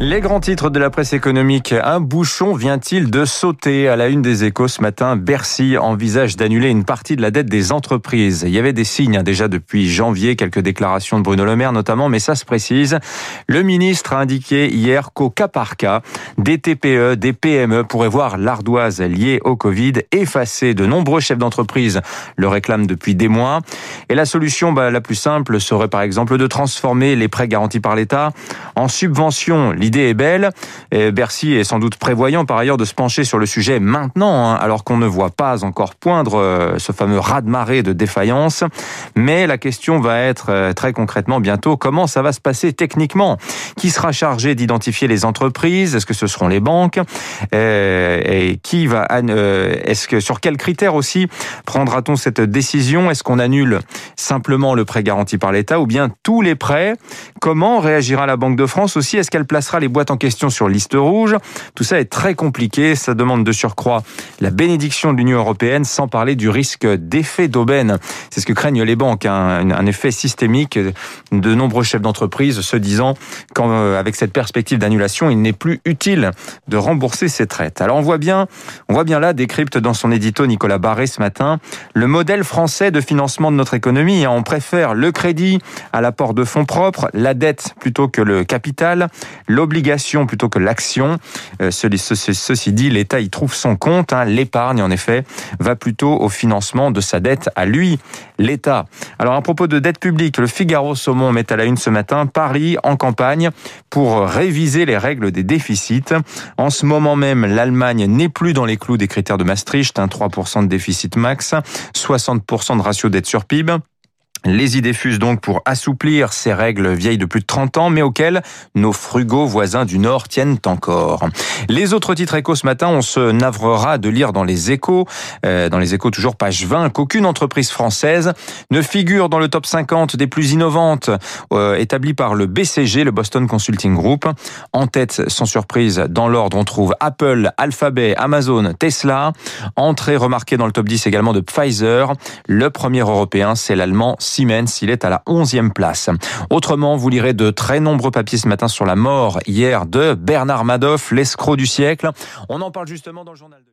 Les grands titres de la presse économique. Un bouchon vient-il de sauter? À la une des échos ce matin Bercy envisage d'annuler une partie de la dette des entreprises. Il y avait des signes hein, déjà depuis janvier, quelques déclarations de Bruno Le Maire notamment, mais ça se précise. Le ministre a indiqué hier qu'au cas par cas, des TPE, des PME pourraient voir l'ardoise liée au Covid effacée. De nombreux chefs d'entreprise le réclament depuis des mois. Et la solution bah, la plus simple serait par exemple de transformer les prêts garantis par l'État en subventions l'idée est belle. Bercy est sans doute prévoyant par ailleurs de se pencher sur le sujet maintenant, hein, alors qu'on ne voit pas encore poindre euh, ce fameux raz-de-marée de défaillance. Mais la question va être euh, très concrètement bientôt comment ça va se passer techniquement? Qui sera chargé d'identifier les entreprises? Est-ce que ce seront les banques? Euh, Et qui va Est-ce que sur quels critères aussi prendra-t-on cette décision? Est-ce qu'on annule simplement le prêt garanti par l'État ou bien tous les prêts? Comment réagira la Banque de France aussi? Est-ce qu'elle placera les boîtes en question sur liste rouge. Tout ça est très compliqué. Ça demande de surcroît la bénédiction de l'Union européenne, sans parler du risque d'effet d'aubaine. C'est ce que craignent les banques, hein. un effet systémique de nombreux chefs d'entreprise se disant qu'avec cette perspective d'annulation, il n'est plus utile de rembourser ces traites. Alors on voit bien, on voit bien là, décrypte dans son édito Nicolas Barré ce matin, le modèle français de financement de notre économie. On préfère le crédit à l'apport de fonds propres, la dette plutôt que le capital, l'obligation plutôt que l'action. Euh, ceci dit, l'État y trouve son compte. Hein. L'épargne, en effet, va plutôt au financement de sa dette à lui, l'État. Alors à propos de dette publique, le Figaro Saumon met à la une ce matin Paris en campagne pour réviser les règles des déficits. En ce moment même, l'Allemagne n'est plus dans les clous des critères de Maastricht, un 3% de déficit max, 60% de ratio dette sur PIB. Les idées fusent donc pour assouplir ces règles vieilles de plus de 30 ans, mais auxquelles nos frugaux voisins du Nord tiennent encore. Les autres titres échos ce matin, on se navrera de lire dans les échos, euh, dans les échos toujours page 20, qu'aucune entreprise française ne figure dans le top 50 des plus innovantes euh, établi par le BCG, le Boston Consulting Group. En tête, sans surprise, dans l'ordre, on trouve Apple, Alphabet, Amazon, Tesla. Entrée remarquée dans le top 10 également de Pfizer. Le premier européen, c'est l'allemand Siemens, il est à la 11e place. Autrement, vous lirez de très nombreux papiers ce matin sur la mort hier de Bernard Madoff, l'escroc du siècle. On en parle justement dans le journal de